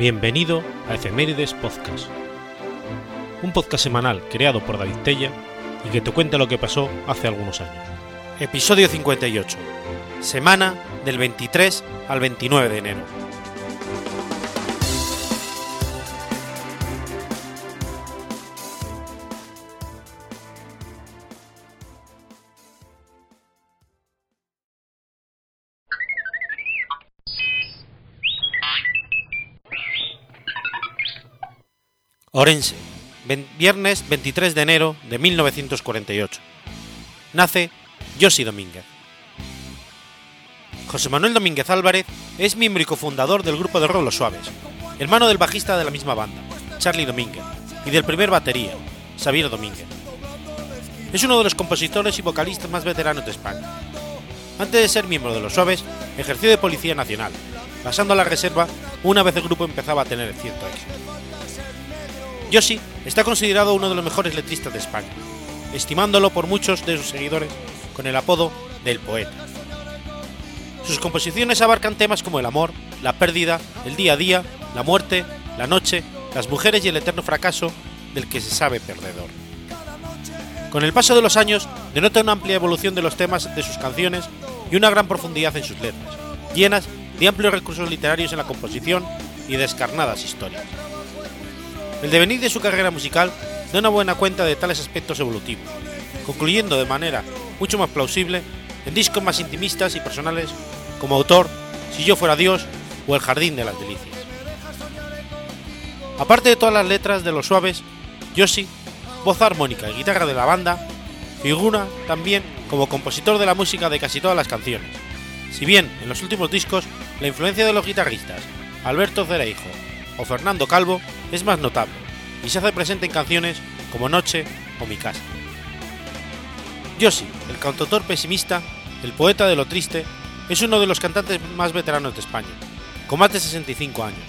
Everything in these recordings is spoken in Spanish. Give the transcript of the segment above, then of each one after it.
Bienvenido a Efemérides Podcast, un podcast semanal creado por David Tella y que te cuenta lo que pasó hace algunos años. Episodio 58, semana del 23 al 29 de enero. Orense, viernes 23 de enero de 1948. Nace Josi Domínguez. José Manuel Domínguez Álvarez es miembro y cofundador del grupo de rock Los Suaves, hermano del bajista de la misma banda, Charlie Domínguez, y del primer batería, Xavier Domínguez. Es uno de los compositores y vocalistas más veteranos de España. Antes de ser miembro de Los Suaves, ejerció de Policía Nacional, pasando a la reserva una vez el grupo empezaba a tener cierto éxito. Yoshi está considerado uno de los mejores letristas de España, estimándolo por muchos de sus seguidores con el apodo del poeta. Sus composiciones abarcan temas como el amor, la pérdida, el día a día, la muerte, la noche, las mujeres y el eterno fracaso del que se sabe perdedor. Con el paso de los años, denota una amplia evolución de los temas de sus canciones y una gran profundidad en sus letras, llenas de amplios recursos literarios en la composición y descarnadas historias. El devenir de su carrera musical da una buena cuenta de tales aspectos evolutivos, concluyendo de manera mucho más plausible en discos más intimistas y personales como autor Si yo fuera Dios o El Jardín de las Delicias. Aparte de todas las letras de los suaves, Yoshi, voz armónica y guitarra de la banda, figura también como compositor de la música de casi todas las canciones, si bien en los últimos discos la influencia de los guitarristas Alberto Cereijo o Fernando Calvo es más notable y se hace presente en canciones como Noche o Mi Casa. Yoshi, el cantautor pesimista, el poeta de lo triste, es uno de los cantantes más veteranos de España, con más de 65 años,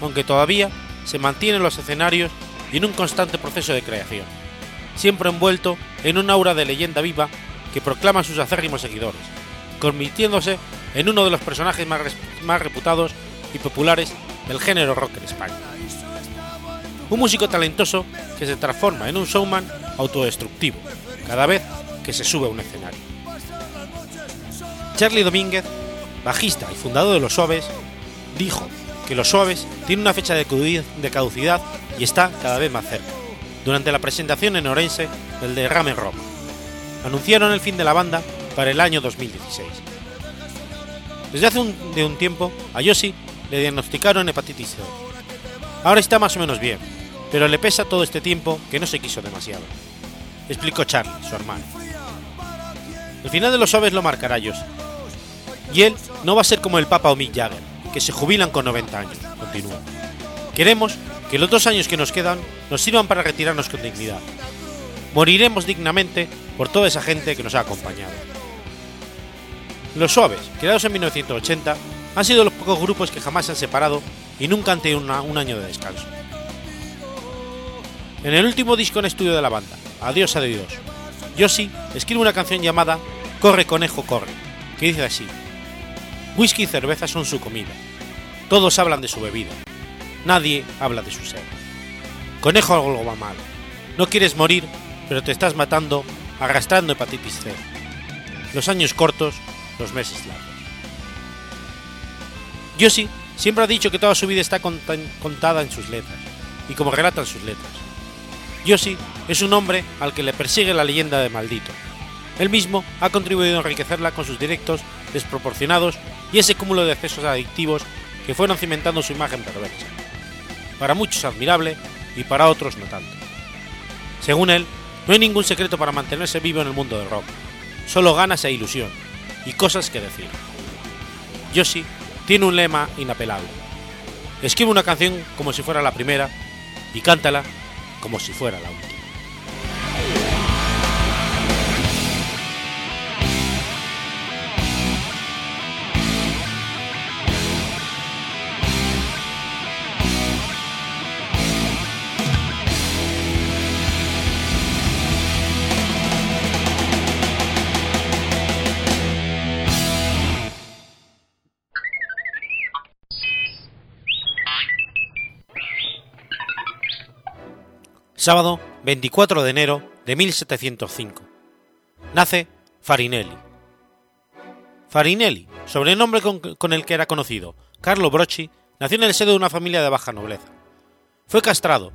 aunque todavía se mantiene en los escenarios y en un constante proceso de creación, siempre envuelto en un aura de leyenda viva que proclama a sus acérrimos seguidores, convirtiéndose en uno de los personajes más, más reputados y populares del género rock en España. Un músico talentoso que se transforma en un showman autodestructivo cada vez que se sube a un escenario. Charlie Domínguez, bajista y fundador de Los Suaves, dijo que Los Suaves tiene una fecha de caducidad y está cada vez más cerca, durante la presentación en Orense del derrame Roma. Anunciaron el fin de la banda para el año 2016. Desde hace un, de un tiempo, a Yoshi le diagnosticaron hepatitis C. Ahora está más o menos bien, pero le pesa todo este tiempo que no se quiso demasiado. Explicó Charlie, su hermano. El final de los suaves lo marcará Yoshi. Y él no va a ser como el Papa o Mick Jagger, que se jubilan con 90 años, continúa. Queremos que los dos años que nos quedan nos sirvan para retirarnos con dignidad. Moriremos dignamente por toda esa gente que nos ha acompañado. Los Suaves, creados en 1980, han sido los pocos grupos que jamás se han separado y nunca han tenido un año de descanso. En el último disco en estudio de la banda, Adiós Adiós, Yoshi escribe una canción llamada Corre Conejo Corre, que dice así, Whisky y cerveza son su comida, todos hablan de su bebida, nadie habla de su ser. Conejo algo va mal, no quieres morir, pero te estás matando arrastrando hepatitis C. Los años cortos, los meses largos. Yoshi siempre ha dicho que toda su vida está contada en sus letras, y como relatan sus letras. Yoshi es un hombre al que le persigue la leyenda de maldito. Él mismo ha contribuido a enriquecerla con sus directos desproporcionados y ese cúmulo de excesos adictivos que fueron cimentando su imagen perversa. Para muchos admirable y para otros no tanto. Según él, no hay ningún secreto para mantenerse vivo en el mundo del rock, solo ganas e ilusión, y cosas que decir. Yoshi tiene un lema inapelable. Escribe una canción como si fuera la primera y cántala como si fuera la última. Sábado 24 de enero de 1705. Nace Farinelli. Farinelli, sobrenombre con, con el que era conocido, Carlo Brocci, nació en el seno de una familia de baja nobleza. Fue castrado,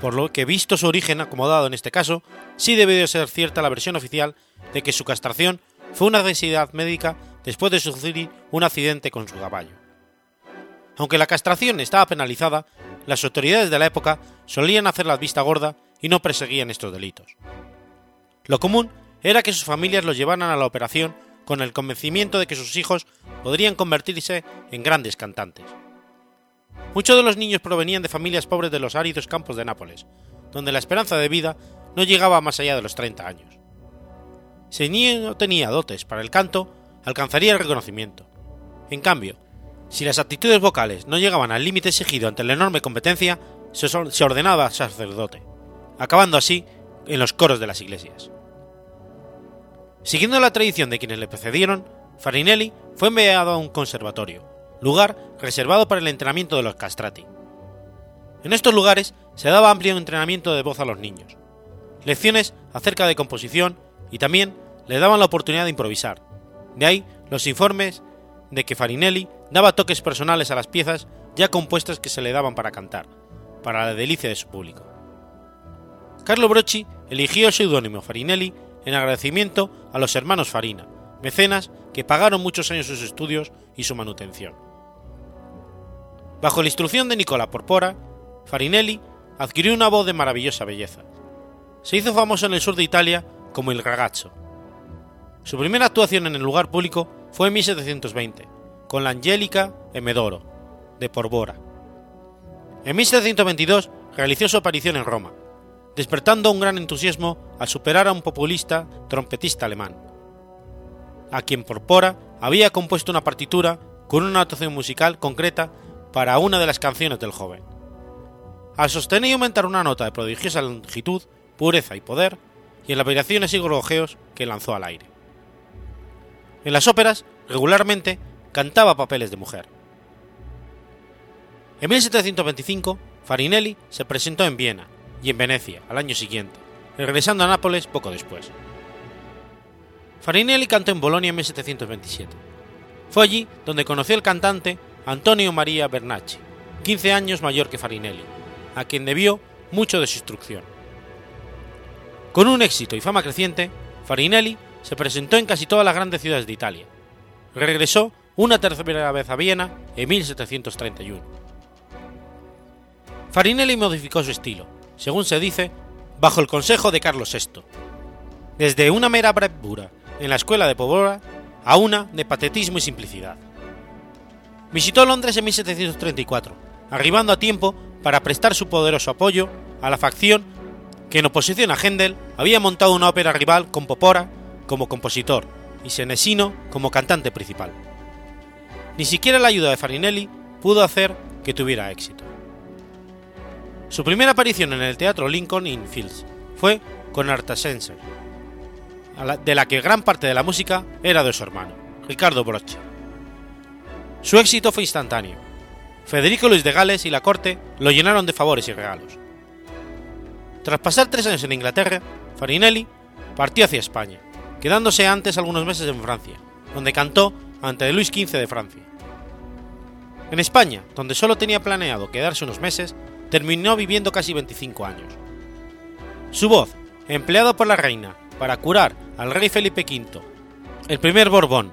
por lo que visto su origen acomodado en este caso, sí debe de ser cierta la versión oficial de que su castración fue una necesidad médica después de sufrir un accidente con su caballo. Aunque la castración estaba penalizada, las autoridades de la época solían hacer la vista gorda y no perseguían estos delitos. Lo común era que sus familias los llevaran a la operación con el convencimiento de que sus hijos podrían convertirse en grandes cantantes. Muchos de los niños provenían de familias pobres de los áridos campos de Nápoles, donde la esperanza de vida no llegaba más allá de los 30 años. Si el niño tenía dotes para el canto, alcanzaría el reconocimiento. En cambio, si las actitudes vocales no llegaban al límite exigido ante la enorme competencia, se ordenaba sacerdote, acabando así en los coros de las iglesias. Siguiendo la tradición de quienes le precedieron, Farinelli fue enviado a un conservatorio, lugar reservado para el entrenamiento de los castrati. En estos lugares se daba amplio entrenamiento de voz a los niños, lecciones acerca de composición y también le daban la oportunidad de improvisar. De ahí los informes de que Farinelli daba toques personales a las piezas ya compuestas que se le daban para cantar, para la delicia de su público. Carlo Brocci eligió el seudónimo Farinelli en agradecimiento a los hermanos Farina, mecenas que pagaron muchos años sus estudios y su manutención. Bajo la instrucción de Nicola Porpora, Farinelli adquirió una voz de maravillosa belleza. Se hizo famoso en el sur de Italia como el ragazzo. Su primera actuación en el lugar público fue en 1720, con la Angélica e Medoro, de Porvora. En 1722 realizó su aparición en Roma, despertando un gran entusiasmo al superar a un populista trompetista alemán, a quien Porpora había compuesto una partitura con una notación musical concreta para una de las canciones del joven. Al sostener y aumentar una nota de prodigiosa longitud, pureza y poder, y en las variaciones y gorgojeos que lanzó al aire. En las óperas, regularmente, cantaba papeles de mujer. En 1725, Farinelli se presentó en Viena y en Venecia al año siguiente, regresando a Nápoles poco después. Farinelli cantó en Bolonia en 1727. Fue allí donde conoció al cantante Antonio María Bernacci, 15 años mayor que Farinelli, a quien debió mucho de su instrucción. Con un éxito y fama creciente, Farinelli se presentó en casi todas las grandes ciudades de Italia. Regresó una tercera vez a Viena en 1731. Farinelli modificó su estilo, según se dice, bajo el consejo de Carlos VI, desde una mera bravura en la escuela de Pobora a una de patetismo y simplicidad. Visitó Londres en 1734, arribando a tiempo para prestar su poderoso apoyo a la facción que en oposición a Händel había montado una ópera rival con Popora como compositor y Senesino como cantante principal. Ni siquiera la ayuda de Farinelli pudo hacer que tuviera éxito. Su primera aparición en el teatro Lincoln Inn Fields fue con Artasenser, de la que gran parte de la música era de su hermano, Ricardo Broche. Su éxito fue instantáneo. Federico Luis de Gales y la corte lo llenaron de favores y regalos. Tras pasar tres años en Inglaterra, Farinelli partió hacia España, quedándose antes algunos meses en Francia, donde cantó ante Luis XV de Francia. En España, donde solo tenía planeado quedarse unos meses, terminó viviendo casi 25 años. Su voz, empleada por la reina para curar al rey Felipe V, el primer Borbón,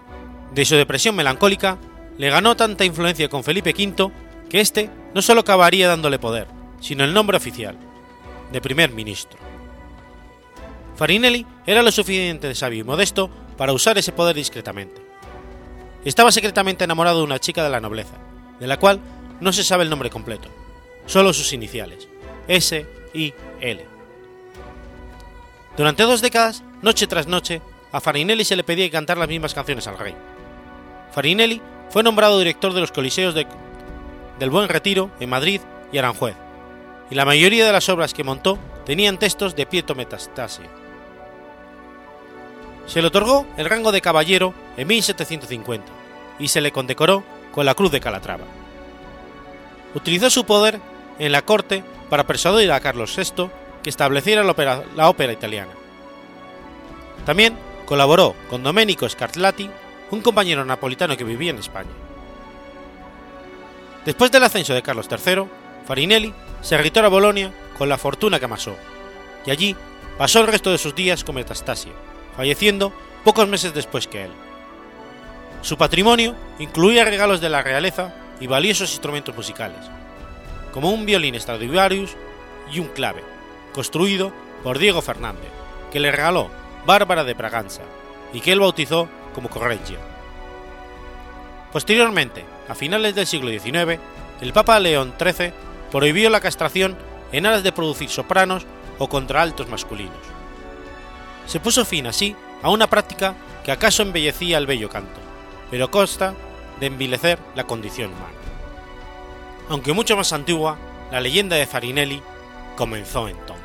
de su depresión melancólica, le ganó tanta influencia con Felipe V que éste no solo acabaría dándole poder, sino el nombre oficial, de primer ministro. Farinelli era lo suficientemente sabio y modesto para usar ese poder discretamente. Estaba secretamente enamorado de una chica de la nobleza, de la cual no se sabe el nombre completo, solo sus iniciales, S y L. Durante dos décadas, noche tras noche, a Farinelli se le pedía cantar las mismas canciones al rey. Farinelli fue nombrado director de los coliseos del Buen Retiro en Madrid y Aranjuez, y la mayoría de las obras que montó tenían textos de Pietro Metastasia. Se le otorgó el rango de caballero en 1750 y se le condecoró con la Cruz de Calatrava. Utilizó su poder en la corte para persuadir a Carlos VI que estableciera la ópera, italiana. También colaboró con Domenico Scarlatti, un compañero napolitano que vivía en España. Después del ascenso de Carlos III, Farinelli se retiró a Bolonia con la fortuna que amasó, y allí pasó el resto de sus días como Metastasio, falleciendo pocos meses después que él. Su patrimonio incluía regalos de la realeza y valiosos instrumentos musicales, como un violín Stradivarius y un clave, construido por Diego Fernández, que le regaló Bárbara de Braganza y que él bautizó como Correggio. Posteriormente, a finales del siglo XIX, el Papa León XIII prohibió la castración en aras de producir sopranos o contraaltos masculinos. Se puso fin así a una práctica que acaso embellecía el bello canto, pero consta de envilecer la condición humana. Aunque mucho más antigua, la leyenda de Farinelli comenzó entonces.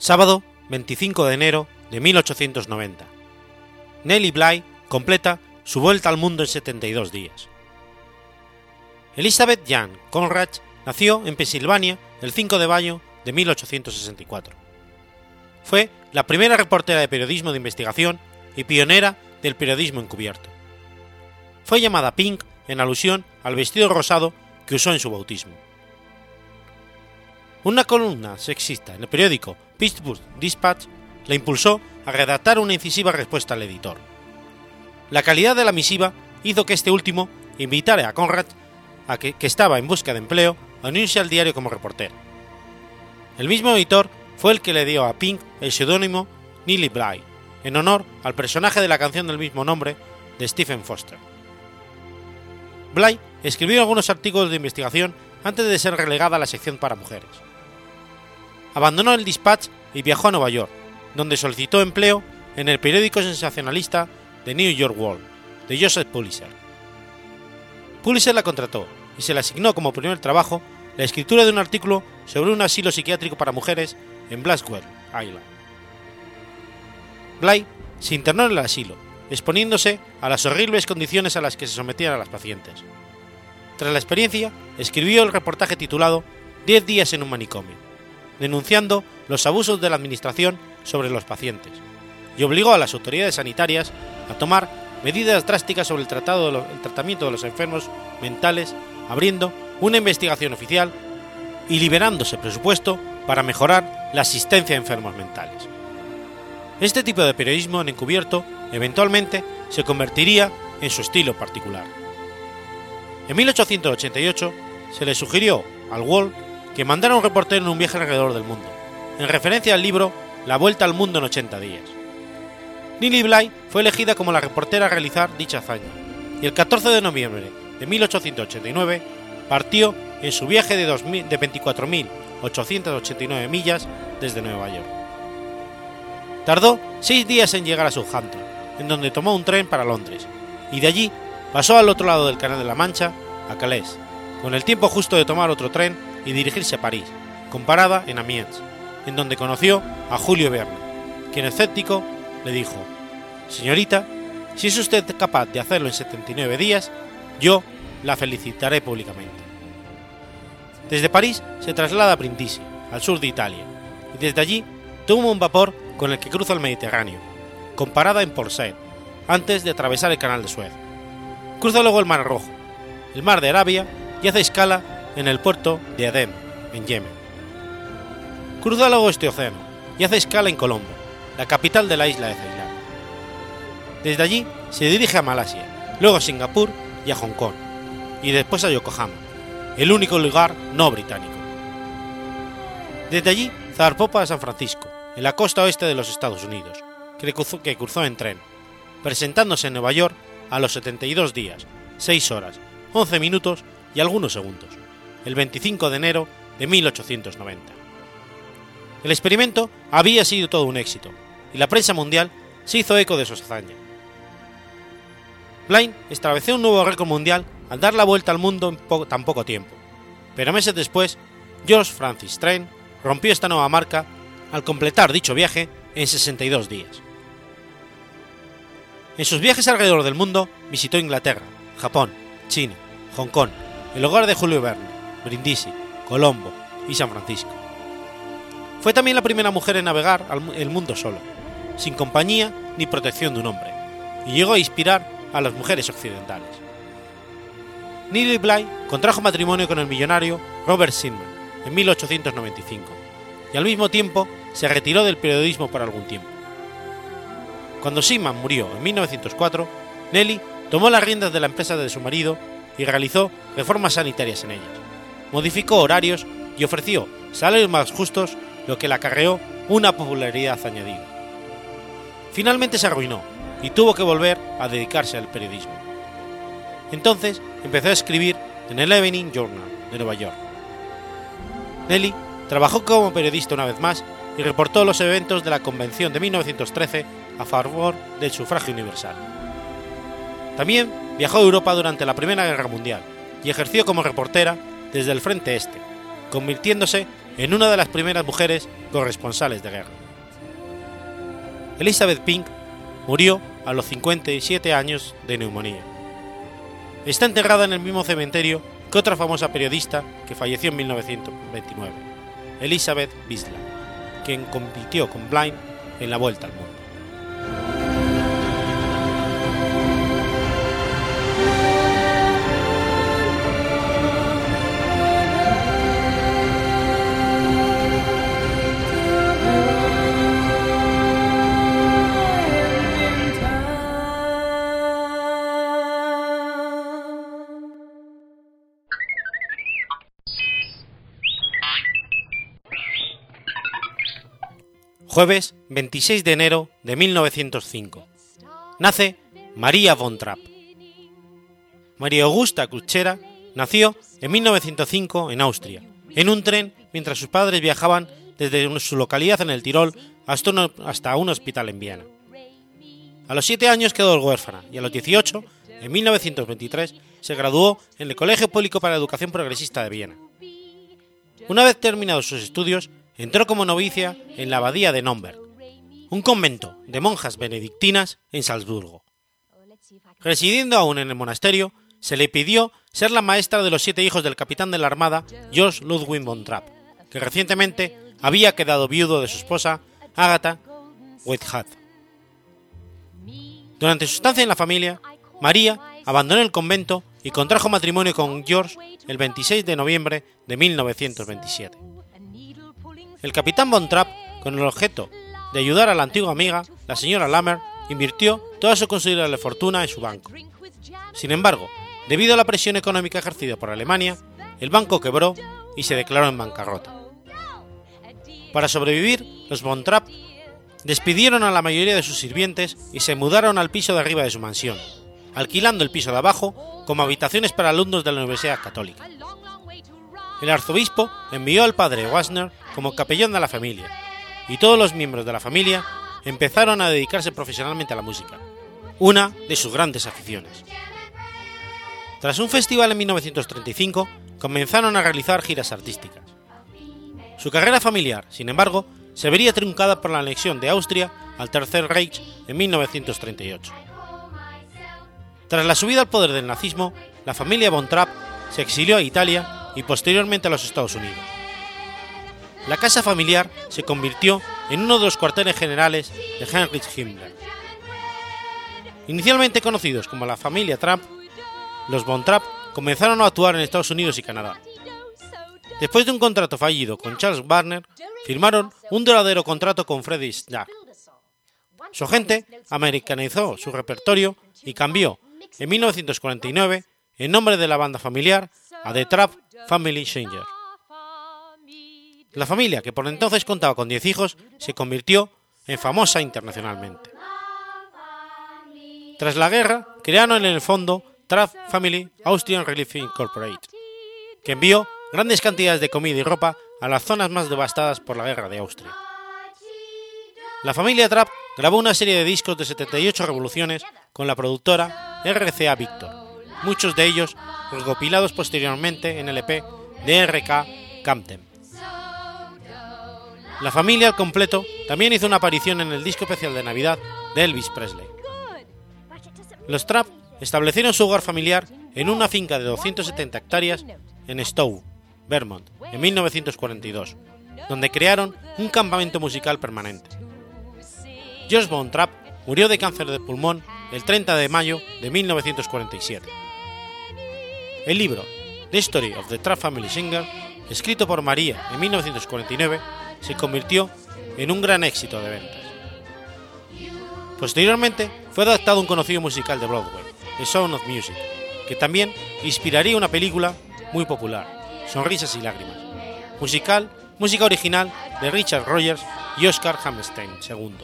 Sábado 25 de enero de 1890. Nellie Bly completa su vuelta al mundo en 72 días. Elizabeth Jan Conrad nació en Pensilvania el 5 de mayo de 1864. Fue la primera reportera de periodismo de investigación y pionera del periodismo encubierto. Fue llamada Pink en alusión al vestido rosado que usó en su bautismo. Una columna sexista en el periódico Pittsburgh Dispatch la impulsó a redactar una incisiva respuesta al editor. La calidad de la misiva hizo que este último invitara a Conrad, a que, estaba en busca de empleo, a unirse al diario como reportero. El mismo editor fue el que le dio a Pink el seudónimo Neely Bly, en honor al personaje de la canción del mismo nombre de Stephen Foster. Bly escribió algunos artículos de investigación antes de ser relegada a la sección para mujeres abandonó el Dispatch y viajó a Nueva York, donde solicitó empleo en el periódico sensacionalista The New York World, de Joseph Pulitzer. Pulitzer la contrató y se le asignó como primer trabajo la escritura de un artículo sobre un asilo psiquiátrico para mujeres en Blackwell Island. Bly se internó en el asilo, exponiéndose a las horribles condiciones a las que se sometían a las pacientes. Tras la experiencia, escribió el reportaje titulado Diez días en un manicomio, denunciando los abusos de la Administración sobre los pacientes, y obligó a las autoridades sanitarias a tomar medidas drásticas sobre el, tratado el tratamiento de los enfermos mentales, abriendo una investigación oficial y liberándose presupuesto para mejorar la asistencia a enfermos mentales. Este tipo de periodismo en encubierto eventualmente se convertiría en su estilo particular. En 1888 se le sugirió al Wall que mandara un reportero en un viaje alrededor del mundo, en referencia al libro La Vuelta al Mundo en 80 días. Lily Bly fue elegida como la reportera a realizar dicha hazaña, y el 14 de noviembre de 1889 partió en su viaje de, de 24.889 millas desde Nueva York. Tardó seis días en llegar a Southampton, en donde tomó un tren para Londres, y de allí pasó al otro lado del Canal de la Mancha, a Calais, con el tiempo justo de tomar otro tren y dirigirse a París, con parada en Amiens, en donde conoció a Julio Verne, quien escéptico le dijo, Señorita, si es usted capaz de hacerlo en 79 días, yo la felicitaré públicamente. Desde París se traslada a Brindisi, al sur de Italia, y desde allí toma un vapor con el que cruza el Mediterráneo, con parada en Port Said, antes de atravesar el canal de Suez. Cruza luego el Mar Rojo, el Mar de Arabia y hace escala en el puerto de Adem, en Yemen. Cruza luego este océano y hace escala en Colombo, la capital de la isla de Ceilán. Desde allí se dirige a Malasia, luego a Singapur y a Hong Kong, y después a Yokohama, el único lugar no británico. Desde allí zarpó para San Francisco, en la costa oeste de los Estados Unidos, que cruzó, que cruzó en tren, presentándose en Nueva York a los 72 días, 6 horas, 11 minutos y algunos segundos el 25 de enero de 1890. El experimento había sido todo un éxito, y la prensa mundial se hizo eco de su hazaña. Blind estableció un nuevo récord mundial al dar la vuelta al mundo en tan poco tiempo, pero meses después, George Francis Train rompió esta nueva marca al completar dicho viaje en 62 días. En sus viajes alrededor del mundo visitó Inglaterra, Japón, China, Hong Kong, el hogar de Julio Verne, Brindisi, Colombo y San Francisco. Fue también la primera mujer en navegar el mundo solo, sin compañía ni protección de un hombre, y llegó a inspirar a las mujeres occidentales. Nellie Bly contrajo matrimonio con el millonario Robert Sidman en 1895, y al mismo tiempo se retiró del periodismo por algún tiempo. Cuando Seaman murió en 1904, Nelly tomó las riendas de la empresa de su marido y realizó reformas sanitarias en ellas, modificó horarios y ofreció salarios más justos, lo que le acarreó una popularidad añadida. Finalmente se arruinó y tuvo que volver a dedicarse al periodismo. Entonces empezó a escribir en el Evening Journal de Nueva York. Nelly trabajó como periodista una vez más y reportó los eventos de la Convención de 1913 a favor del sufragio universal. También viajó a Europa durante la Primera Guerra Mundial y ejerció como reportera desde el Frente Este, convirtiéndose en una de las primeras mujeres corresponsales de guerra. Elizabeth Pink murió a los 57 años de neumonía. Está enterrada en el mismo cementerio que otra famosa periodista que falleció en 1929, Elizabeth Bisla, quien compitió con Blind en la Vuelta al Mundo. Jueves 26 de enero de 1905. Nace María von Trapp. María Augusta Kutschera nació en 1905 en Austria, en un tren mientras sus padres viajaban desde su localidad en el Tirol hasta un, hospital en Viena. A los 7 años quedó huérfana y a los 18, en 1923, se graduó en el Colegio Público para la Educación Progresista de Viena. Una vez terminados sus estudios, entró como novicia en la abadía de Nomberg, un convento de monjas benedictinas en Salzburgo. Residiendo aún en el monasterio, se le pidió ser la maestra de los siete hijos del capitán de la Armada, George Ludwig von Trapp, que recientemente había quedado viudo de su esposa, Agatha Whitehead. Durante su estancia en la familia, María abandonó el convento y contrajo matrimonio con George el 26 de noviembre de 1927 el capitán Von Trapp, con el objeto de ayudar a la antigua amiga, la señora Lammer, invirtió toda su considerable fortuna en su banco. Sin embargo, debido a la presión económica ejercida por Alemania, el banco quebró y se declaró en bancarrota. Para sobrevivir, los Von Trapp despidieron a la mayoría de sus sirvientes y se mudaron al piso de arriba de su mansión, alquilando el piso de abajo como habitaciones para alumnos de la Universidad Católica el arzobispo envió al padre Wasner como capellán de la familia, y todos los miembros de la familia empezaron a dedicarse profesionalmente a la música, una de sus grandes aficiones. Tras un festival en 1935, comenzaron a realizar giras artísticas. Su carrera familiar, sin embargo, se vería truncada por la anexión de Austria al Tercer Reich en 1938. Tras la subida al poder del nazismo, la familia von Trapp se exilió a Italia y posteriormente a los Estados Unidos. La casa familiar se convirtió en uno de los cuarteles generales de Heinrich Himmler. Inicialmente conocidos como la familia Trump, los Von Trapp comenzaron a actuar en Estados Unidos y Canadá. Después de un contrato fallido con Charles Warner, firmaron un duradero contrato con Freddie Starr. Su agente americanizó su repertorio y cambió, en 1949, el nombre de la banda familiar a The Trap Family Changer. La familia, que por entonces contaba con 10 hijos, se convirtió en famosa internacionalmente. Tras la guerra, crearon en el fondo Trap Family Austrian Relief Incorporated, que envió grandes cantidades de comida y ropa a las zonas más devastadas por la guerra de Austria. La familia Trapp grabó una serie de discos de 78 revoluciones con la productora RCA Victor, muchos de ellos recopilados posteriormente en el EP de RK Camden. La familia al completo también hizo una aparición en el disco especial de Navidad de Elvis Presley. Los Trapp establecieron su hogar familiar en una finca de 270 hectáreas en Stowe, Vermont, en 1942, donde crearon un campamento musical permanente. George Von Trapp murió de cáncer de pulmón el 30 de mayo de 1947. El libro The Story of the Trapp Family Singer, escrito por María en 1949, se convirtió en un gran éxito de ventas. Posteriormente fue adaptado un conocido musical de Broadway, The Sound of Music, que también inspiraría una película muy popular, Sonrisas y Lágrimas, musical, música original de Richard Rogers y Oscar Hammerstein II,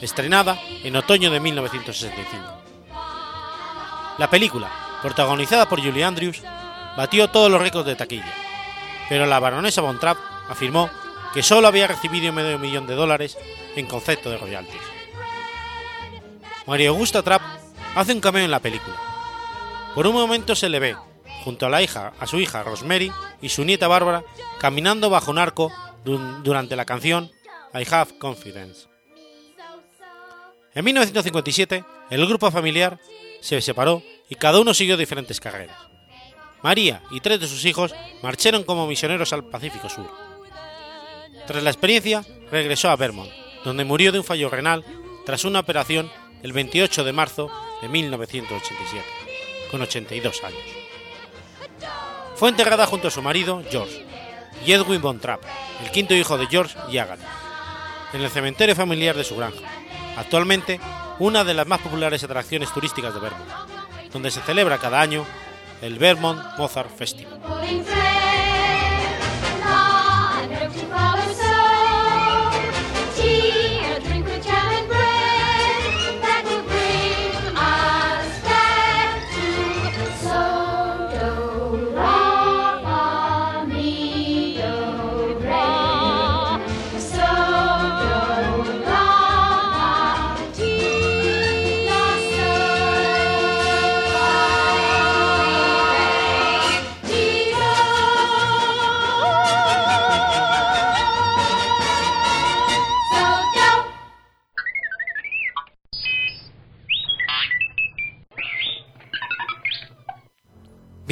estrenada en otoño de 1965. La película, protagonizada por Julie Andrews, batió todos los récords de taquilla, pero la baronesa Von Trapp afirmó que solo había recibido medio millón de dólares en concepto de royalties. María Augusta Trapp hace un cameo en la película. Por un momento se le ve, junto a, la hija, a su hija Rosemary y su nieta Bárbara, caminando bajo un arco durante la canción I Have Confidence. En 1957, el grupo familiar se separó y cada uno siguió diferentes carreras. María y tres de sus hijos marcharon como misioneros al Pacífico Sur. Tras la experiencia, regresó a Vermont, donde murió de un fallo renal tras una operación el 28 de marzo de 1987, con 82 años. Fue enterrada junto a su marido, George, y Edwin Von Trapp, el quinto hijo de George y Agatha, en el cementerio familiar de su granja, actualmente una de las más populares atracciones turísticas de Vermont, donde se celebra cada año el Vermont Mozart Festival.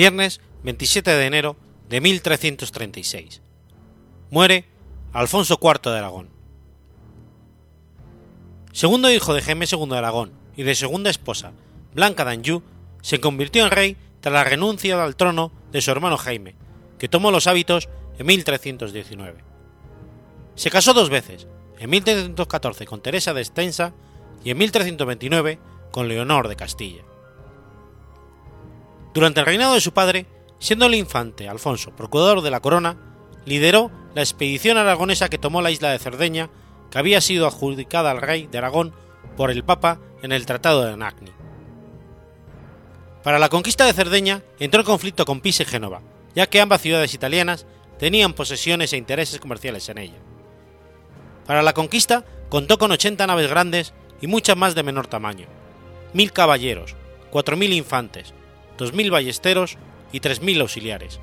Viernes 27 de enero de 1336. Muere Alfonso IV de Aragón. Segundo hijo de Jaime II de Aragón y de segunda esposa, Blanca d'Anjou, se convirtió en rey tras la renuncia al trono de su hermano Jaime, que tomó los hábitos en 1319. Se casó dos veces, en 1314 con Teresa de Estensa y en 1329 con Leonor de Castilla. Durante el reinado de su padre, siendo el infante Alfonso procurador de la corona, lideró la expedición aragonesa que tomó la isla de Cerdeña, que había sido adjudicada al rey de Aragón por el Papa en el Tratado de Anagni. Para la conquista de Cerdeña entró en conflicto con Pisa y Génova, ya que ambas ciudades italianas tenían posesiones e intereses comerciales en ella. Para la conquista contó con 80 naves grandes y muchas más de menor tamaño, 1.000 caballeros, 4.000 infantes, 2.000 ballesteros y 3.000 auxiliares.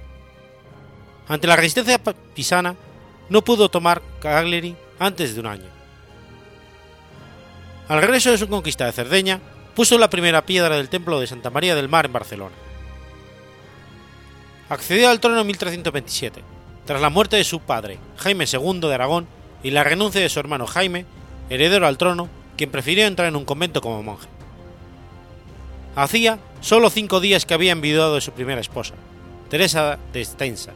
Ante la resistencia pisana, no pudo tomar Cagliari antes de un año. Al regreso de su conquista de Cerdeña, puso la primera piedra del templo de Santa María del Mar en Barcelona. Accedió al trono en 1327, tras la muerte de su padre, Jaime II de Aragón, y la renuncia de su hermano Jaime, heredero al trono, quien prefirió entrar en un convento como monje. Hacía solo cinco días que había envidiado de su primera esposa, Teresa de Estensa,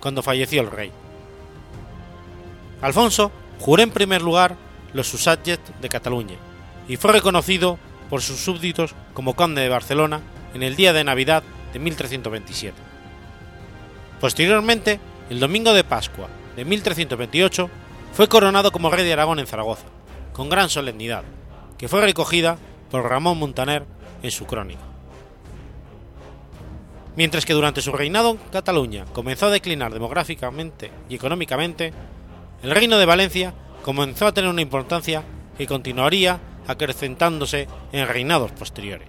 cuando falleció el rey. Alfonso juró en primer lugar los Susatgets de Cataluña y fue reconocido por sus súbditos como conde de Barcelona en el día de Navidad de 1327. Posteriormente, el domingo de Pascua de 1328, fue coronado como rey de Aragón en Zaragoza, con gran solemnidad, que fue recogida por Ramón Montaner en su crónica. Mientras que durante su reinado Cataluña comenzó a declinar demográficamente y económicamente, el reino de Valencia comenzó a tener una importancia que continuaría acrecentándose en reinados posteriores.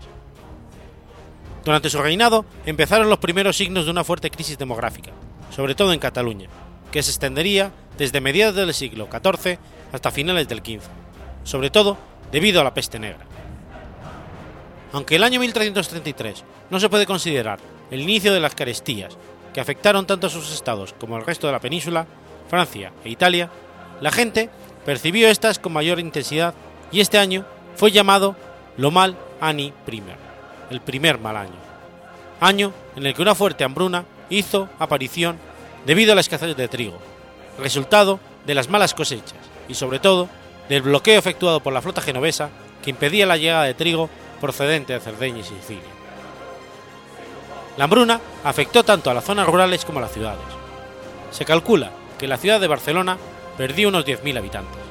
Durante su reinado empezaron los primeros signos de una fuerte crisis demográfica, sobre todo en Cataluña, que se extendería desde mediados del siglo XIV hasta finales del XV, sobre todo debido a la peste negra. Aunque el año 1333 no se puede considerar el inicio de las carestías, que afectaron tanto a sus estados como al resto de la península, Francia e Italia, la gente percibió estas con mayor intensidad y este año fue llamado lo mal ani primer, el primer mal año, año en el que una fuerte hambruna hizo aparición debido a la escasez de trigo, resultado de las malas cosechas y sobre todo del bloqueo efectuado por la flota genovesa que impedía la llegada de trigo procedente de Cerdeña y Sicilia. La hambruna afectó tanto a las zonas rurales como a las ciudades. Se calcula que la ciudad de Barcelona perdió unos 10.000 habitantes.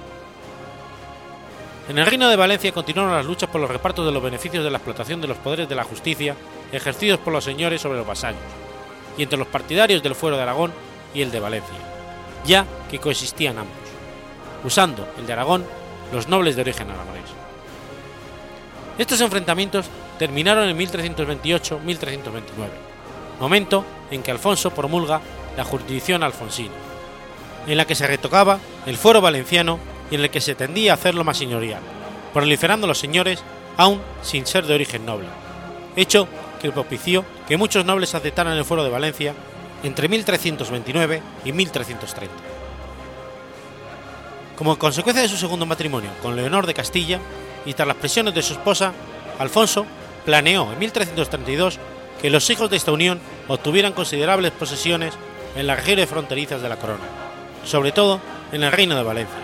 En el Reino de Valencia continuaron las luchas por los repartos de los beneficios de la explotación de los poderes de la justicia ejercidos por los señores sobre los vasallos, y entre los partidarios del fuero de Aragón y el de Valencia, ya que coexistían ambos, usando el de Aragón los nobles de origen aragonés. Estos enfrentamientos terminaron en 1328-1329, momento en que Alfonso promulga la jurisdicción alfonsina, en la que se retocaba el fuero valenciano y en el que se tendía a hacerlo más señorial, proliferando los señores aún sin ser de origen noble, hecho que propició que muchos nobles aceptaran el fuero de Valencia entre 1329 y 1330. Como consecuencia de su segundo matrimonio con Leonor de Castilla y tras las presiones de su esposa, Alfonso planeó en 1332 que los hijos de esta unión obtuvieran considerables posesiones en las regiones fronterizas de la corona, sobre todo en el reino de Valencia,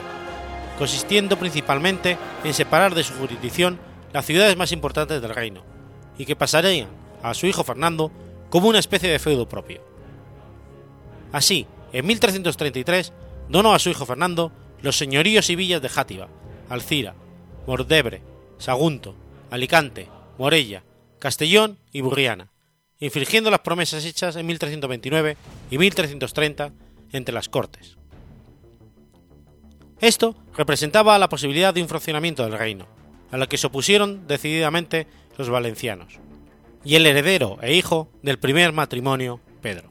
consistiendo principalmente en separar de su jurisdicción las ciudades más importantes del reino, y que pasarían a su hijo Fernando como una especie de feudo propio. Así, en 1333 donó a su hijo Fernando los señoríos y villas de Játiva, Alcira, Mordebre, Sagunto, Alicante, Morella, Castellón y Burriana, infringiendo las promesas hechas en 1329 y 1330 entre las Cortes. Esto representaba la posibilidad de un fraccionamiento del reino, a la que se opusieron decididamente los valencianos, y el heredero e hijo del primer matrimonio, Pedro.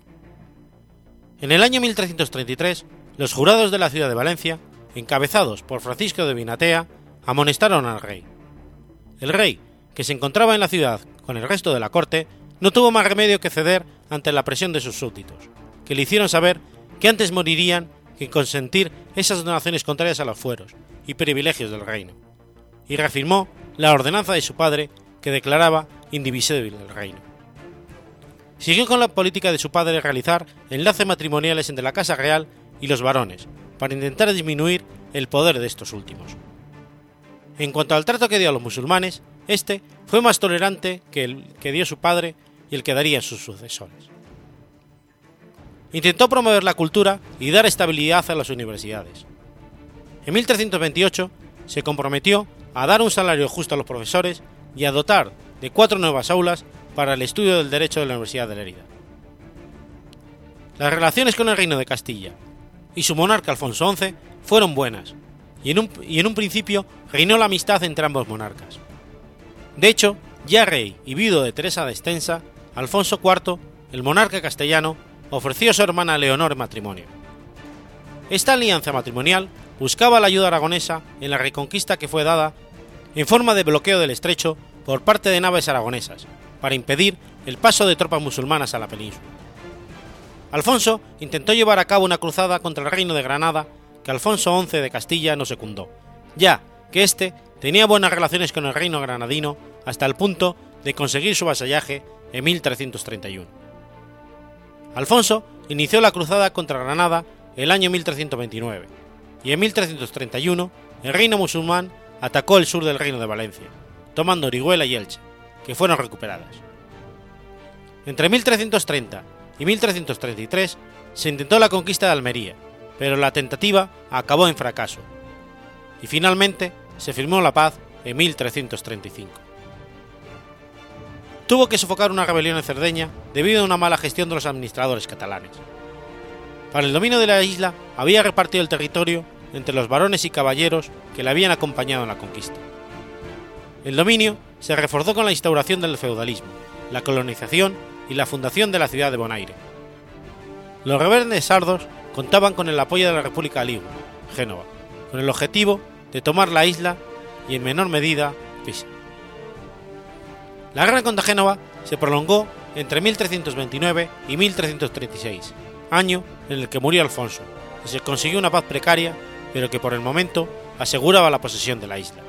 En el año 1333, los jurados de la ciudad de Valencia, encabezados por Francisco de Vinatea, amonestaron al rey. El rey, que se encontraba en la ciudad con el resto de la corte, no tuvo más remedio que ceder ante la presión de sus súbditos, que le hicieron saber que antes morirían que consentir esas donaciones contrarias a los fueros y privilegios del reino, y reafirmó la ordenanza de su padre que declaraba indivisible el reino. Siguió con la política de su padre realizar enlaces matrimoniales entre la Casa Real y los varones, para intentar disminuir el poder de estos últimos. En cuanto al trato que dio a los musulmanes, este fue más tolerante que el que dio su padre y el que darían sus sucesores. Intentó promover la cultura y dar estabilidad a las universidades. En 1328 se comprometió a dar un salario justo a los profesores y a dotar de cuatro nuevas aulas para el estudio del derecho de la Universidad de Lérida. Las relaciones con el Reino de Castilla y su monarca Alfonso XI fueron buenas, y en un, y en un principio reinó la amistad entre ambos monarcas. De hecho, ya rey y viudo de Teresa de Estensa, Alfonso IV, el monarca castellano, ofreció a su hermana Leonor matrimonio. Esta alianza matrimonial buscaba la ayuda aragonesa en la reconquista que fue dada en forma de bloqueo del estrecho por parte de naves aragonesas, para impedir el paso de tropas musulmanas a la península. Alfonso intentó llevar a cabo una cruzada contra el reino de Granada que Alfonso XI de Castilla no secundó, ya que éste tenía buenas relaciones con el reino granadino hasta el punto de conseguir su vasallaje en 1331. Alfonso inició la cruzada contra Granada el año 1329 y en 1331 el reino musulmán atacó el sur del reino de Valencia, tomando Orihuela y Elche, que fueron recuperadas. Entre 1330 y 1333 se intentó la conquista de Almería, pero la tentativa acabó en fracaso, y finalmente se firmó la paz en 1335. tuvo que sofocar una rebelión en Cerdeña debido a una mala gestión de los administradores catalanes. Para el dominio de la isla había repartido el territorio entre los varones y caballeros que le habían acompañado en la conquista. El dominio se reforzó con la instauración del feudalismo, la colonización y la fundación de la ciudad de Bonaire. Los rebeldes sardos contaban con el apoyo de la República Ligua, Génova, con el objetivo de tomar la isla y en menor medida Pisa. La guerra contra Génova se prolongó entre 1329 y 1336, año en el que murió Alfonso, y se consiguió una paz precaria, pero que por el momento aseguraba la posesión de la isla.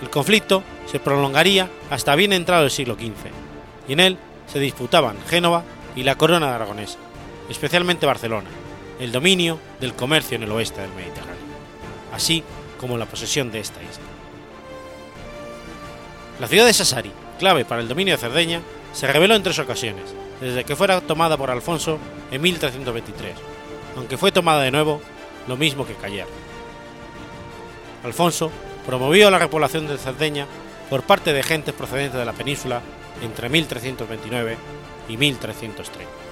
El conflicto se prolongaría hasta bien entrado el siglo XV, y en él se disputaban Génova y la corona aragonesa, especialmente Barcelona, el dominio del comercio en el oeste del Mediterráneo, así como la posesión de esta isla. La ciudad de Sassari, clave para el dominio de Cerdeña, se rebeló en tres ocasiones, desde que fuera tomada por Alfonso en 1323, aunque fue tomada de nuevo lo mismo que Cayer. Alfonso promovió la repoblación de Cerdeña por parte de gentes procedentes de la península entre 1329 y 1330.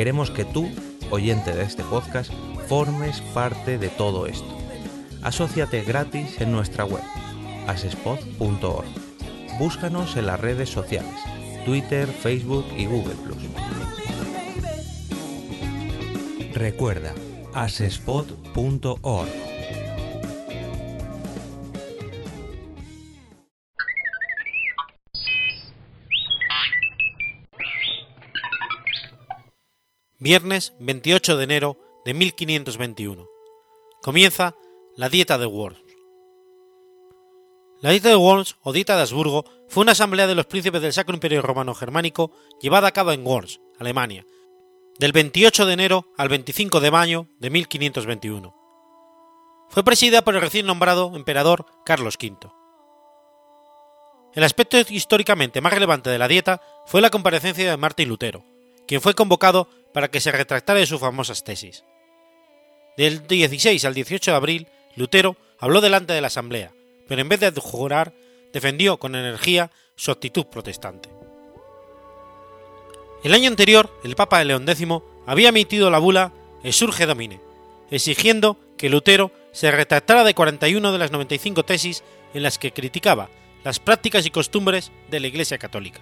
Queremos que tú, oyente de este podcast, formes parte de todo esto. Asociate gratis en nuestra web, asespod.org. Búscanos en las redes sociales, Twitter, Facebook y Google ⁇ Recuerda, asespod.org. Viernes 28 de enero de 1521. Comienza la Dieta de Worms. La Dieta de Worms o Dieta de Habsburgo fue una asamblea de los príncipes del Sacro Imperio Romano Germánico llevada a cabo en Worms, Alemania, del 28 de enero al 25 de mayo de 1521. Fue presidida por el recién nombrado emperador Carlos V. El aspecto históricamente más relevante de la dieta fue la comparecencia de Martín Lutero, quien fue convocado para que se retractara de sus famosas tesis. Del 16 al 18 de abril, Lutero habló delante de la Asamblea, pero en vez de jurar, defendió con energía su actitud protestante. El año anterior, el Papa León X había emitido la bula Esurge Domine, exigiendo que Lutero se retractara de 41 de las 95 tesis en las que criticaba las prácticas y costumbres de la Iglesia Católica.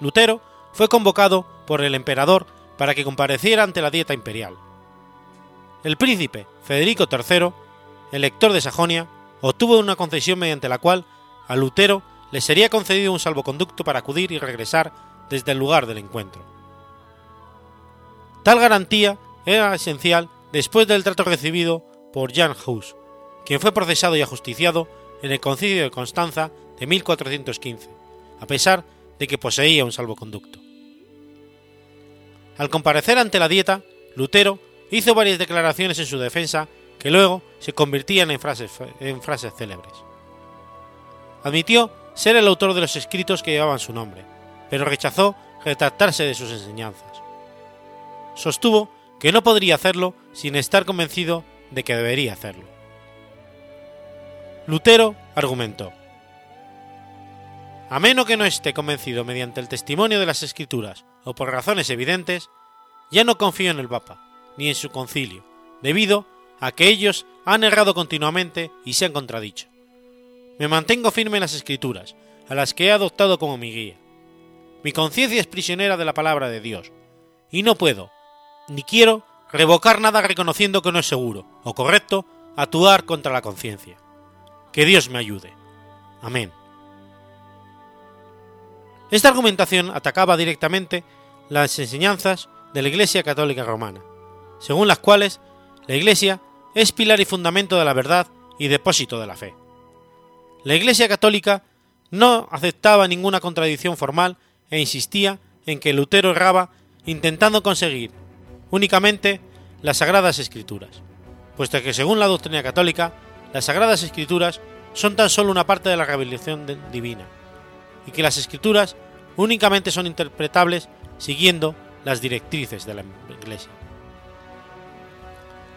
Lutero fue convocado por el emperador para que compareciera ante la dieta imperial. El príncipe Federico III, elector de Sajonia, obtuvo una concesión mediante la cual a Lutero le sería concedido un salvoconducto para acudir y regresar desde el lugar del encuentro. Tal garantía era esencial después del trato recibido por Jan Hus, quien fue procesado y ajusticiado en el concilio de Constanza de 1415, a pesar de que poseía un salvoconducto. Al comparecer ante la dieta, Lutero hizo varias declaraciones en su defensa que luego se convertían en frases, en frases célebres. Admitió ser el autor de los escritos que llevaban su nombre, pero rechazó retractarse de sus enseñanzas. Sostuvo que no podría hacerlo sin estar convencido de que debería hacerlo. Lutero argumentó, a menos que no esté convencido mediante el testimonio de las escrituras o por razones evidentes, ya no confío en el Papa, ni en su concilio, debido a que ellos han errado continuamente y se han contradicho. Me mantengo firme en las escrituras, a las que he adoptado como mi guía. Mi conciencia es prisionera de la palabra de Dios, y no puedo, ni quiero, revocar nada reconociendo que no es seguro o correcto actuar contra la conciencia. Que Dios me ayude. Amén. Esta argumentación atacaba directamente las enseñanzas de la Iglesia Católica Romana, según las cuales la Iglesia es pilar y fundamento de la verdad y depósito de la fe. La Iglesia Católica no aceptaba ninguna contradicción formal e insistía en que Lutero erraba intentando conseguir únicamente las Sagradas Escrituras, puesto que según la doctrina católica, las Sagradas Escrituras son tan solo una parte de la revelación divina, y que las Escrituras únicamente son interpretables siguiendo las directrices de la Iglesia.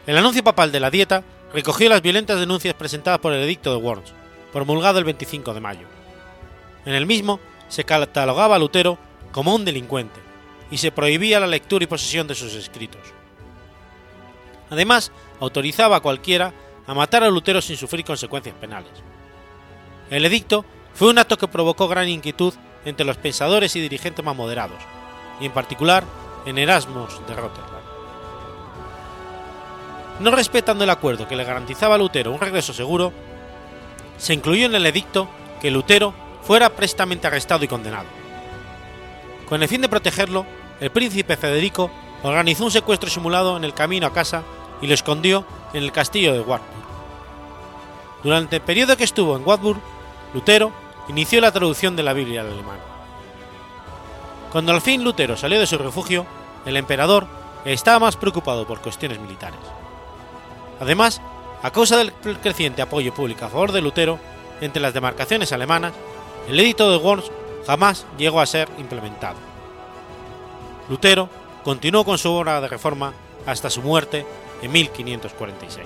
El anuncio papal de la dieta recogió las violentas denuncias presentadas por el edicto de Worms, promulgado el 25 de mayo. En el mismo se catalogaba a Lutero como un delincuente y se prohibía la lectura y posesión de sus escritos. Además, autorizaba a cualquiera a matar a Lutero sin sufrir consecuencias penales. El edicto fue un acto que provocó gran inquietud entre los pensadores y dirigentes más moderados, y en particular en Erasmus de Rotterdam. No respetando el acuerdo que le garantizaba a Lutero un regreso seguro, se incluyó en el edicto que Lutero fuera prestamente arrestado y condenado. Con el fin de protegerlo, el príncipe Federico organizó un secuestro simulado en el camino a casa y lo escondió en el castillo de Wartburg. Durante el periodo que estuvo en Wartburg, Lutero inició la traducción de la Biblia al alemán. Cuando al fin Lutero salió de su refugio, el emperador estaba más preocupado por cuestiones militares. Además, a causa del creciente apoyo público a favor de Lutero entre las demarcaciones alemanas, el edicto de Worms jamás llegó a ser implementado. Lutero continuó con su obra de reforma hasta su muerte en 1546.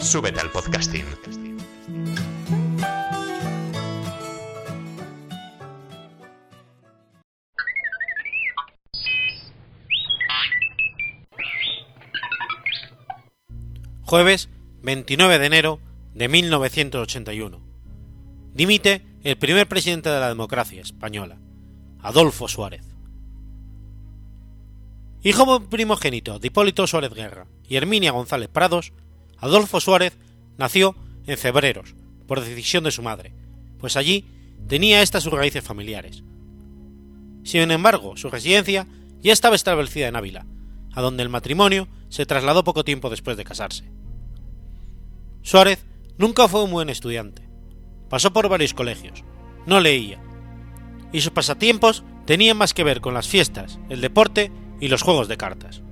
Súbete al podcasting. Jueves 29 de enero de 1981. Dimite el primer presidente de la democracia española, Adolfo Suárez. Hijo primogénito de Hipólito Suárez Guerra y Herminia González Prados, Adolfo Suárez nació en Cebreros, por decisión de su madre, pues allí tenía ésta sus raíces familiares. Sin embargo, su residencia ya estaba establecida en Ávila, a donde el matrimonio se trasladó poco tiempo después de casarse. Suárez nunca fue un buen estudiante. Pasó por varios colegios, no leía, y sus pasatiempos tenían más que ver con las fiestas, el deporte y los juegos de cartas.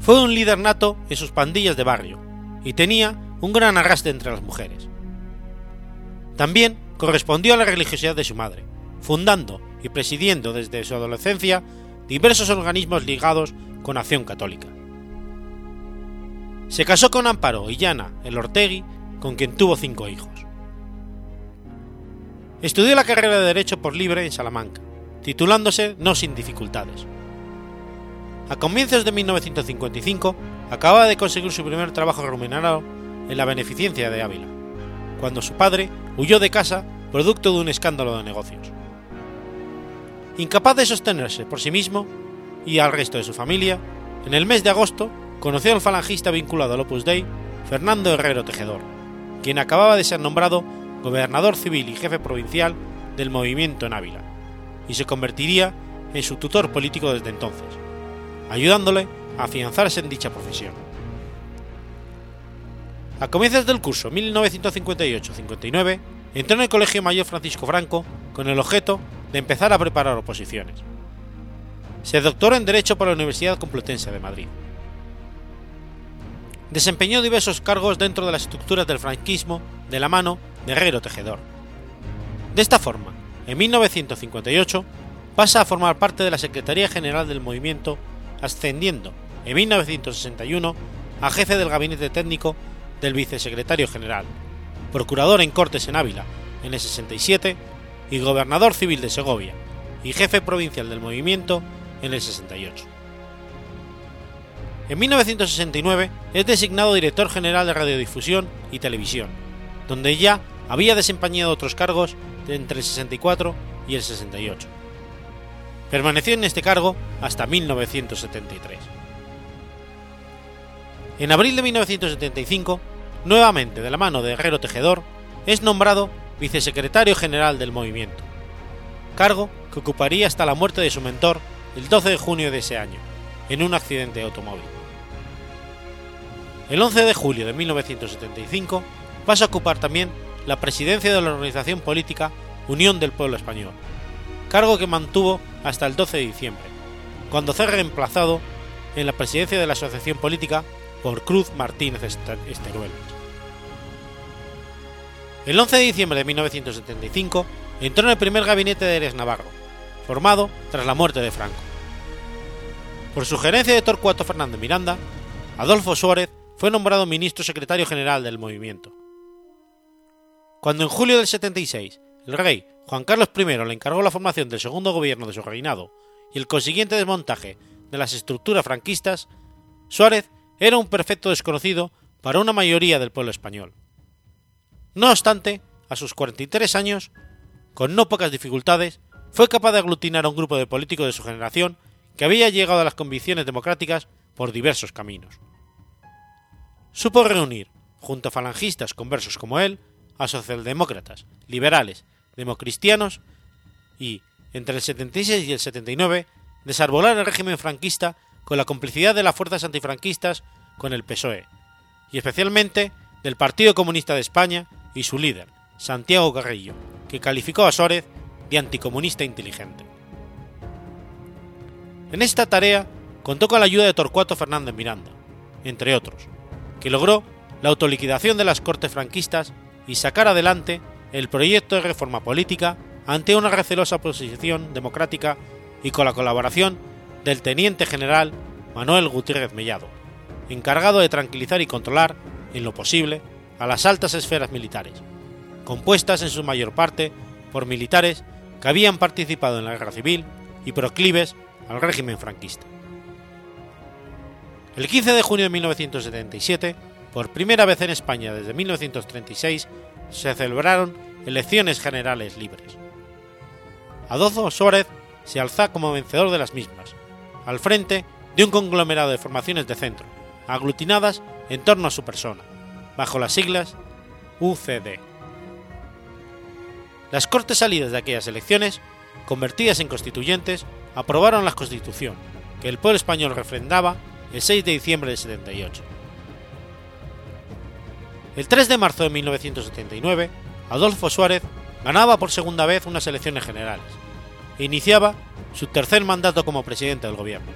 Fue un líder nato en sus pandillas de barrio y tenía un gran arrastre entre las mujeres. También correspondió a la religiosidad de su madre, fundando y presidiendo desde su adolescencia diversos organismos ligados con Acción Católica. Se casó con Amparo Illana el Ortegui, con quien tuvo cinco hijos. Estudió la carrera de Derecho por libre en Salamanca, titulándose no sin dificultades. A comienzos de 1955 acababa de conseguir su primer trabajo remunerado en la beneficencia de Ávila, cuando su padre huyó de casa producto de un escándalo de negocios. Incapaz de sostenerse por sí mismo y al resto de su familia, en el mes de agosto conoció al falangista vinculado al Opus Dei, Fernando Herrero Tejedor, quien acababa de ser nombrado gobernador civil y jefe provincial del movimiento en Ávila, y se convertiría en su tutor político desde entonces, ayudándole a afianzarse en dicha profesión. A comienzos del curso 1958-59, entró en el Colegio Mayor Francisco Franco con el objeto de empezar a preparar oposiciones. Se doctoró en Derecho por la Universidad Complutense de Madrid. Desempeñó diversos cargos dentro de las estructuras del franquismo de la mano de Herrero Tejedor. De esta forma, en 1958 pasa a formar parte de la Secretaría General del Movimiento, ascendiendo en 1961 a jefe del gabinete técnico del vicesecretario general, procurador en Cortes en Ávila en el 67 y gobernador civil de Segovia y jefe provincial del movimiento en el 68. En 1969 es designado director general de Radiodifusión y Televisión, donde ya había desempeñado otros cargos entre el 64 y el 68. Permaneció en este cargo hasta 1973. En abril de 1975, nuevamente de la mano de Herrero Tejedor, es nombrado vicesecretario general del movimiento, cargo que ocuparía hasta la muerte de su mentor el 12 de junio de ese año, en un accidente de automóvil. El 11 de julio de 1975 pasa a ocupar también la presidencia de la organización política Unión del Pueblo Español, cargo que mantuvo hasta el 12 de diciembre, cuando fue reemplazado en la presidencia de la asociación política por Cruz Martínez Esteruel. El 11 de diciembre de 1975 entró en el primer gabinete de Eres Navarro, formado tras la muerte de Franco. Por sugerencia de Torcuato Fernández Miranda, Adolfo Suárez fue nombrado ministro secretario general del movimiento. Cuando en julio del 76 el rey Juan Carlos I le encargó la formación del segundo gobierno de su reinado y el consiguiente desmontaje de las estructuras franquistas, Suárez era un perfecto desconocido para una mayoría del pueblo español. No obstante, a sus 43 años, con no pocas dificultades, fue capaz de aglutinar a un grupo de políticos de su generación que había llegado a las convicciones democráticas por diversos caminos. Supo reunir, junto a falangistas conversos como él, a socialdemócratas, liberales, democristianos y, entre el 76 y el 79, desarbolar el régimen franquista con la complicidad de las fuerzas antifranquistas con el PSOE, y especialmente del Partido Comunista de España y su líder, Santiago Carrillo, que calificó a Suárez de anticomunista inteligente. En esta tarea contó con la ayuda de Torcuato Fernández Miranda, entre otros, que logró la autoliquidación de las cortes franquistas y sacar adelante el proyecto de reforma política ante una recelosa oposición democrática y con la colaboración del teniente general Manuel Gutiérrez Mellado, encargado de tranquilizar y controlar, en lo posible, a las altas esferas militares, compuestas en su mayor parte por militares que habían participado en la guerra civil y proclives al régimen franquista. El 15 de junio de 1977, por primera vez en España desde 1936, se celebraron elecciones generales libres. Adolfo Suárez se alza como vencedor de las mismas, al frente de un conglomerado de formaciones de centro, aglutinadas en torno a su persona, bajo las siglas UCD. Las Cortes salidas de aquellas elecciones, convertidas en constituyentes, aprobaron la Constitución, que el pueblo español refrendaba el 6 de diciembre de 78. El 3 de marzo de 1979, Adolfo Suárez ganaba por segunda vez unas elecciones generales, e iniciaba su tercer mandato como presidente del gobierno.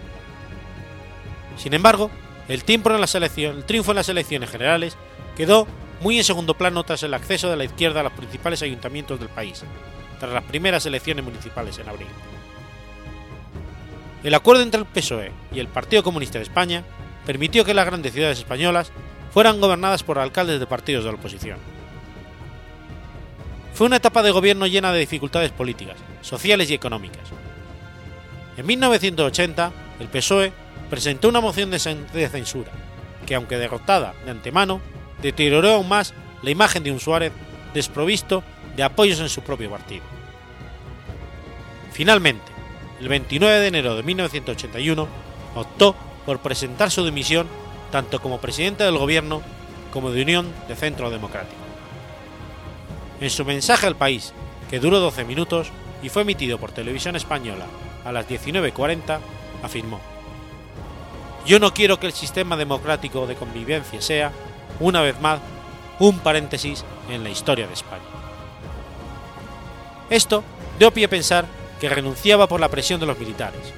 Sin embargo, el, tiempo en la selección, el triunfo en las elecciones generales quedó muy en segundo plano tras el acceso de la izquierda a los principales ayuntamientos del país, tras las primeras elecciones municipales en abril. El acuerdo entre el PSOE y el Partido Comunista de España permitió que las grandes ciudades españolas fueran gobernadas por alcaldes de partidos de la oposición. Fue una etapa de gobierno llena de dificultades políticas, sociales y económicas. En 1980, el PSOE presentó una moción de censura, que aunque derrotada de antemano, deterioró aún más la imagen de un Suárez desprovisto de apoyos en su propio partido. Finalmente, el 29 de enero de 1981, optó por presentar su dimisión tanto como presidente del gobierno como de Unión de Centro Democrático. En su mensaje al país, que duró 12 minutos y fue emitido por televisión española a las 19.40, afirmó, Yo no quiero que el sistema democrático de convivencia sea, una vez más, un paréntesis en la historia de España. Esto dio pie a pensar que renunciaba por la presión de los militares.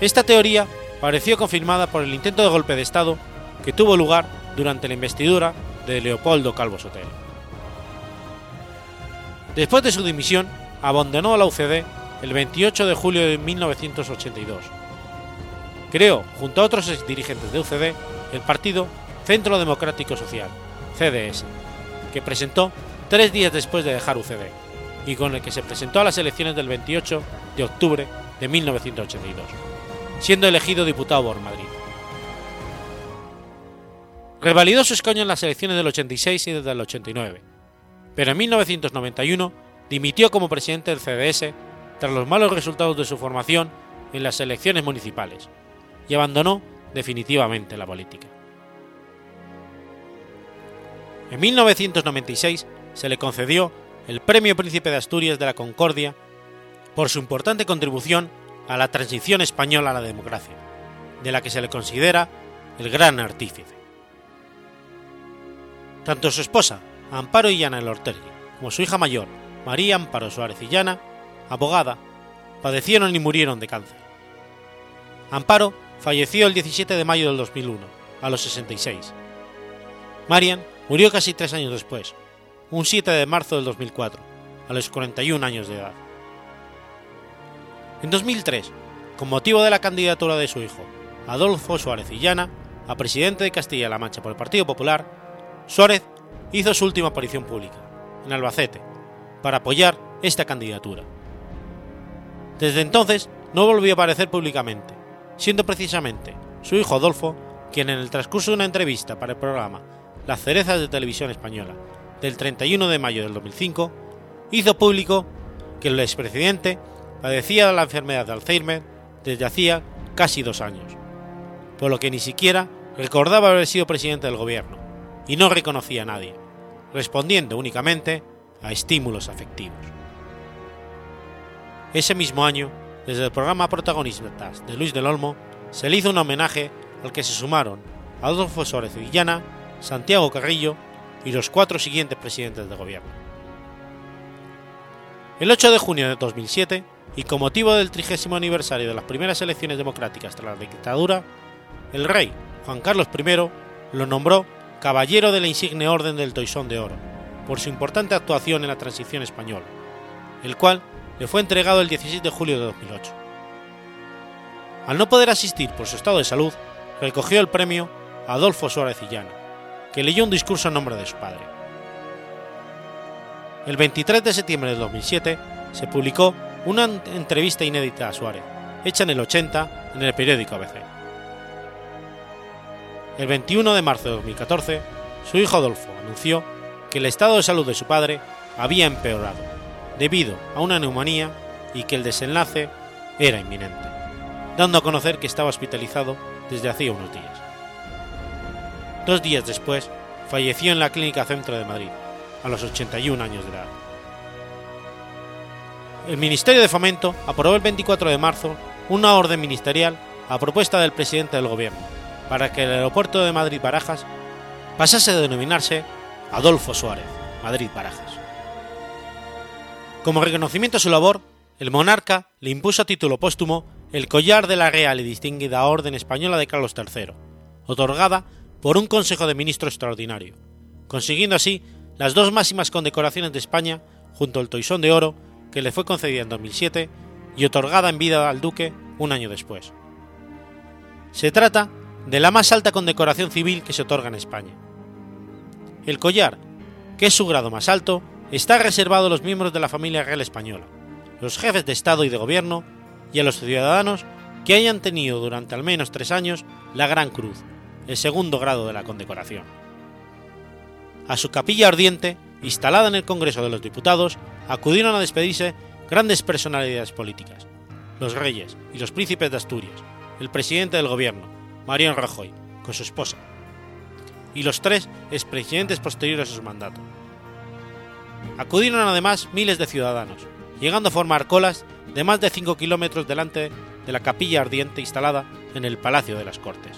Esta teoría pareció confirmada por el intento de golpe de Estado que tuvo lugar durante la investidura de Leopoldo Calvo Sotelo. Después de su dimisión, abandonó la UCD el 28 de julio de 1982. Creó, junto a otros dirigentes de UCD, el partido Centro Democrático Social, CDS, que presentó tres días después de dejar UCD, y con el que se presentó a las elecciones del 28 de octubre de 1982 siendo elegido diputado por Madrid. Revalidó su escaño en las elecciones del 86 y desde el 89, pero en 1991 dimitió como presidente del CDS tras los malos resultados de su formación en las elecciones municipales y abandonó definitivamente la política. En 1996 se le concedió el Premio Príncipe de Asturias de la Concordia por su importante contribución a la transición española a la democracia, de la que se le considera el gran artífice. Tanto su esposa, Amparo Illana Elortegui, como su hija mayor, María Amparo Suárez Illana, abogada, padecieron y murieron de cáncer. Amparo falleció el 17 de mayo del 2001, a los 66. Marian murió casi tres años después, un 7 de marzo del 2004, a los 41 años de edad. En 2003, con motivo de la candidatura de su hijo, Adolfo Suárez Illana, a presidente de Castilla-La Mancha por el Partido Popular, Suárez hizo su última aparición pública, en Albacete, para apoyar esta candidatura. Desde entonces no volvió a aparecer públicamente, siendo precisamente su hijo Adolfo quien en el transcurso de una entrevista para el programa Las cerezas de televisión española del 31 de mayo del 2005 hizo público que el expresidente padecía la enfermedad de Alzheimer desde hacía casi dos años, por lo que ni siquiera recordaba haber sido presidente del gobierno y no reconocía a nadie, respondiendo únicamente a estímulos afectivos. Ese mismo año, desde el programa Protagonistas de Luis del Olmo, se le hizo un homenaje al que se sumaron Adolfo Suárez Villana, Santiago Carrillo y los cuatro siguientes presidentes de gobierno. El 8 de junio de 2007, y con motivo del trigésimo aniversario de las primeras elecciones democráticas tras la dictadura, el rey Juan Carlos I lo nombró Caballero de la Insigne Orden del Toisón de Oro, por su importante actuación en la transición española, el cual le fue entregado el 16 de julio de 2008. Al no poder asistir por su estado de salud, recogió el premio Adolfo Suárez Illana, que leyó un discurso en nombre de su padre. El 23 de septiembre de 2007 se publicó una entrevista inédita a Suárez, hecha en el 80 en el periódico ABC. El 21 de marzo de 2014, su hijo Adolfo anunció que el estado de salud de su padre había empeorado, debido a una neumonía y que el desenlace era inminente, dando a conocer que estaba hospitalizado desde hacía unos días. Dos días después, falleció en la Clínica Centro de Madrid, a los 81 años de edad el Ministerio de Fomento aprobó el 24 de marzo una orden ministerial a propuesta del presidente del gobierno para que el aeropuerto de Madrid-Barajas pasase a denominarse Adolfo Suárez, Madrid-Barajas. Como reconocimiento a su labor, el monarca le impuso a título póstumo el collar de la Real y Distinguida Orden Española de Carlos III, otorgada por un Consejo de Ministros extraordinario, consiguiendo así las dos máximas condecoraciones de España junto al Toisón de Oro que le fue concedida en 2007 y otorgada en vida al duque un año después. Se trata de la más alta condecoración civil que se otorga en España. El collar, que es su grado más alto, está reservado a los miembros de la familia real española, los jefes de Estado y de Gobierno y a los ciudadanos que hayan tenido durante al menos tres años la Gran Cruz, el segundo grado de la condecoración. A su capilla ardiente, instalada en el Congreso de los Diputados, acudieron a despedirse grandes personalidades políticas, los reyes y los príncipes de Asturias, el presidente del gobierno, Mariano Rajoy, con su esposa, y los tres expresidentes posteriores a su mandato. Acudieron además miles de ciudadanos, llegando a formar colas de más de 5 kilómetros delante de la capilla ardiente instalada en el Palacio de las Cortes.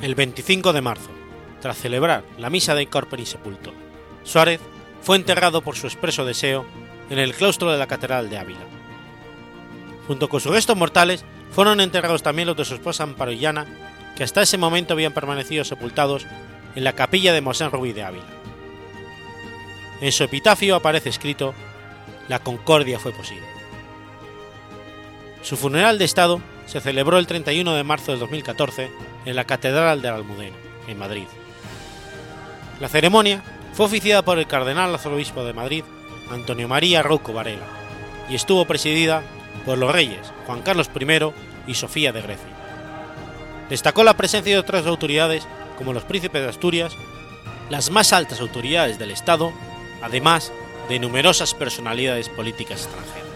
El 25 de marzo, tras celebrar la misa de Corpus y Sepulto, Suárez fue enterrado por su expreso deseo en el claustro de la Catedral de Ávila. Junto con sus restos mortales fueron enterrados también los de su esposa Amparo que hasta ese momento habían permanecido sepultados en la capilla de Mosén Rubí de Ávila. En su epitafio aparece escrito La concordia fue posible. Su funeral de Estado se celebró el 31 de marzo de 2014 en la Catedral de la Almudena, en Madrid. La ceremonia fue oficiada por el cardenal arzobispo de Madrid, Antonio María Rouco Varela, y estuvo presidida por los reyes Juan Carlos I y Sofía de Grecia. Destacó la presencia de otras autoridades como los príncipes de Asturias, las más altas autoridades del Estado, además de numerosas personalidades políticas extranjeras.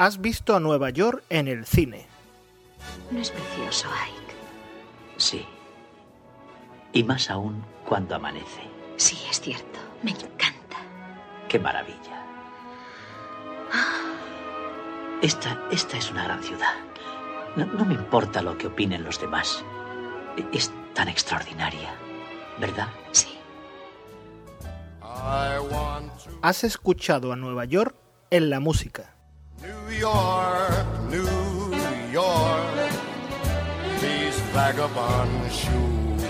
Has visto a Nueva York en el cine. ¿No es precioso, Ike? Sí. Y más aún cuando amanece. Sí, es cierto. Me encanta. Qué maravilla. Esta, esta es una gran ciudad. No, no me importa lo que opinen los demás. Es tan extraordinaria, ¿verdad? Sí. Has escuchado a Nueva York en la música. New York, York, shoes.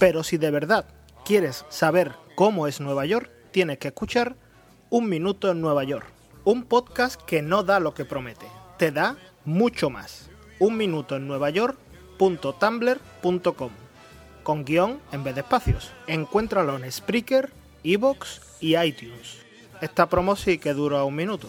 Pero si de verdad quieres saber cómo es Nueva York, tienes que escuchar Un Minuto en Nueva York, un podcast que no da lo que promete, te da mucho más. Un minuto en Nueva York.tumblr.com con guion en vez de espacios. Encuéntralo en Spreaker, Evox y iTunes. Esta promo sí que dura un minuto.